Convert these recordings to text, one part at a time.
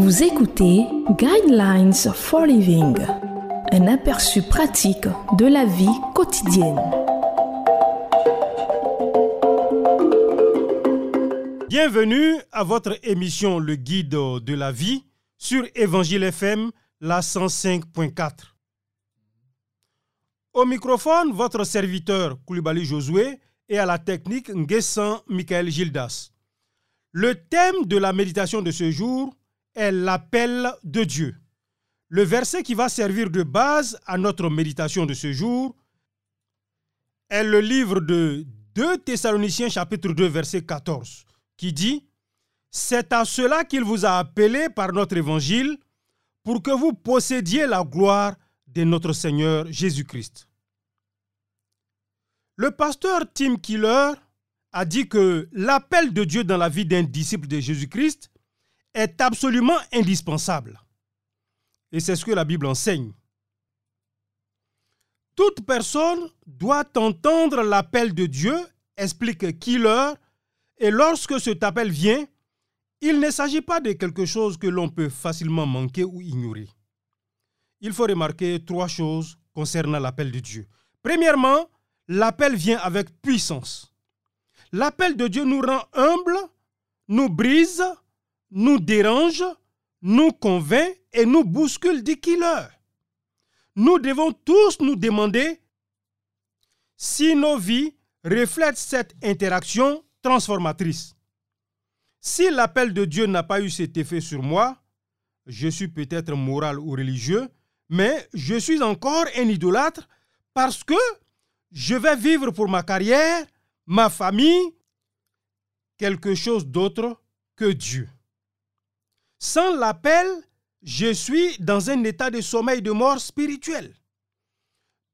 Vous écoutez Guidelines for Living, un aperçu pratique de la vie quotidienne. Bienvenue à votre émission Le Guide de la vie sur Évangile FM, la 105.4. Au microphone, votre serviteur Koulibaly Josué et à la technique Nguessan Michael Gildas. Le thème de la méditation de ce jour est l'appel de Dieu. Le verset qui va servir de base à notre méditation de ce jour est le livre de 2 Thessaloniciens chapitre 2 verset 14 qui dit C'est à cela qu'il vous a appelé par notre évangile pour que vous possédiez la gloire de notre Seigneur Jésus-Christ. Le pasteur Tim Keller a dit que l'appel de Dieu dans la vie d'un disciple de Jésus-Christ est absolument indispensable. Et c'est ce que la Bible enseigne. Toute personne doit entendre l'appel de Dieu, explique Killer, et lorsque cet appel vient, il ne s'agit pas de quelque chose que l'on peut facilement manquer ou ignorer. Il faut remarquer trois choses concernant l'appel de Dieu. Premièrement, l'appel vient avec puissance. L'appel de Dieu nous rend humbles, nous brise, nous dérange, nous convainc et nous bouscule, dit Killer. Nous devons tous nous demander si nos vies reflètent cette interaction transformatrice. Si l'appel de Dieu n'a pas eu cet effet sur moi, je suis peut-être moral ou religieux, mais je suis encore un idolâtre parce que je vais vivre pour ma carrière, ma famille, quelque chose d'autre que Dieu. Sans l'appel, je suis dans un état de sommeil de mort spirituelle.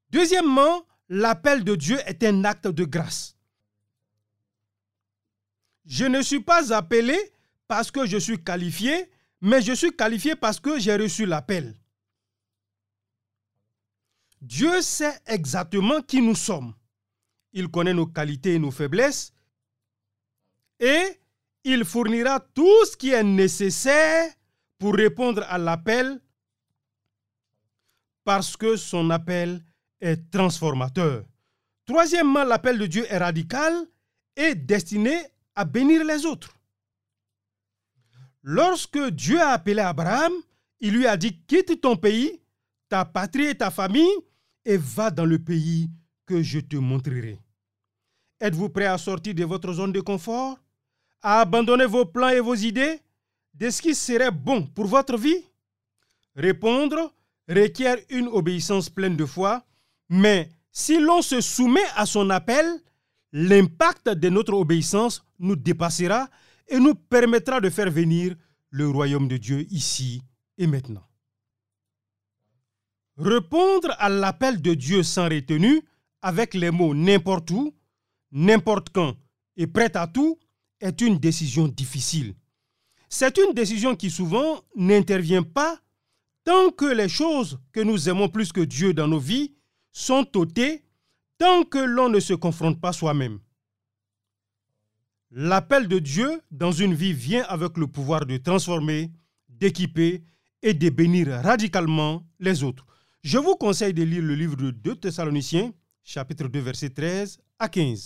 Deuxièmement, l'appel de Dieu est un acte de grâce. Je ne suis pas appelé parce que je suis qualifié, mais je suis qualifié parce que j'ai reçu l'appel. Dieu sait exactement qui nous sommes. Il connaît nos qualités et nos faiblesses. Et il fournira tout ce qui est nécessaire pour répondre à l'appel parce que son appel est transformateur. Troisièmement, l'appel de Dieu est radical et destiné à bénir les autres. Lorsque Dieu a appelé Abraham, il lui a dit, quitte ton pays, ta patrie et ta famille, et va dans le pays que je te montrerai. Êtes-vous prêt à sortir de votre zone de confort? À abandonner vos plans et vos idées de ce qui serait bon pour votre vie? Répondre requiert une obéissance pleine de foi, mais si l'on se soumet à son appel, l'impact de notre obéissance nous dépassera et nous permettra de faire venir le royaume de Dieu ici et maintenant. Répondre à l'appel de Dieu sans retenue, avec les mots n'importe où, n'importe quand et prêt à tout, est une décision difficile. C'est une décision qui souvent n'intervient pas tant que les choses que nous aimons plus que Dieu dans nos vies sont ôtées, tant que l'on ne se confronte pas soi-même. L'appel de Dieu dans une vie vient avec le pouvoir de transformer, d'équiper et de bénir radicalement les autres. Je vous conseille de lire le livre de 2 Thessaloniciens, chapitre 2, verset 13 à 15.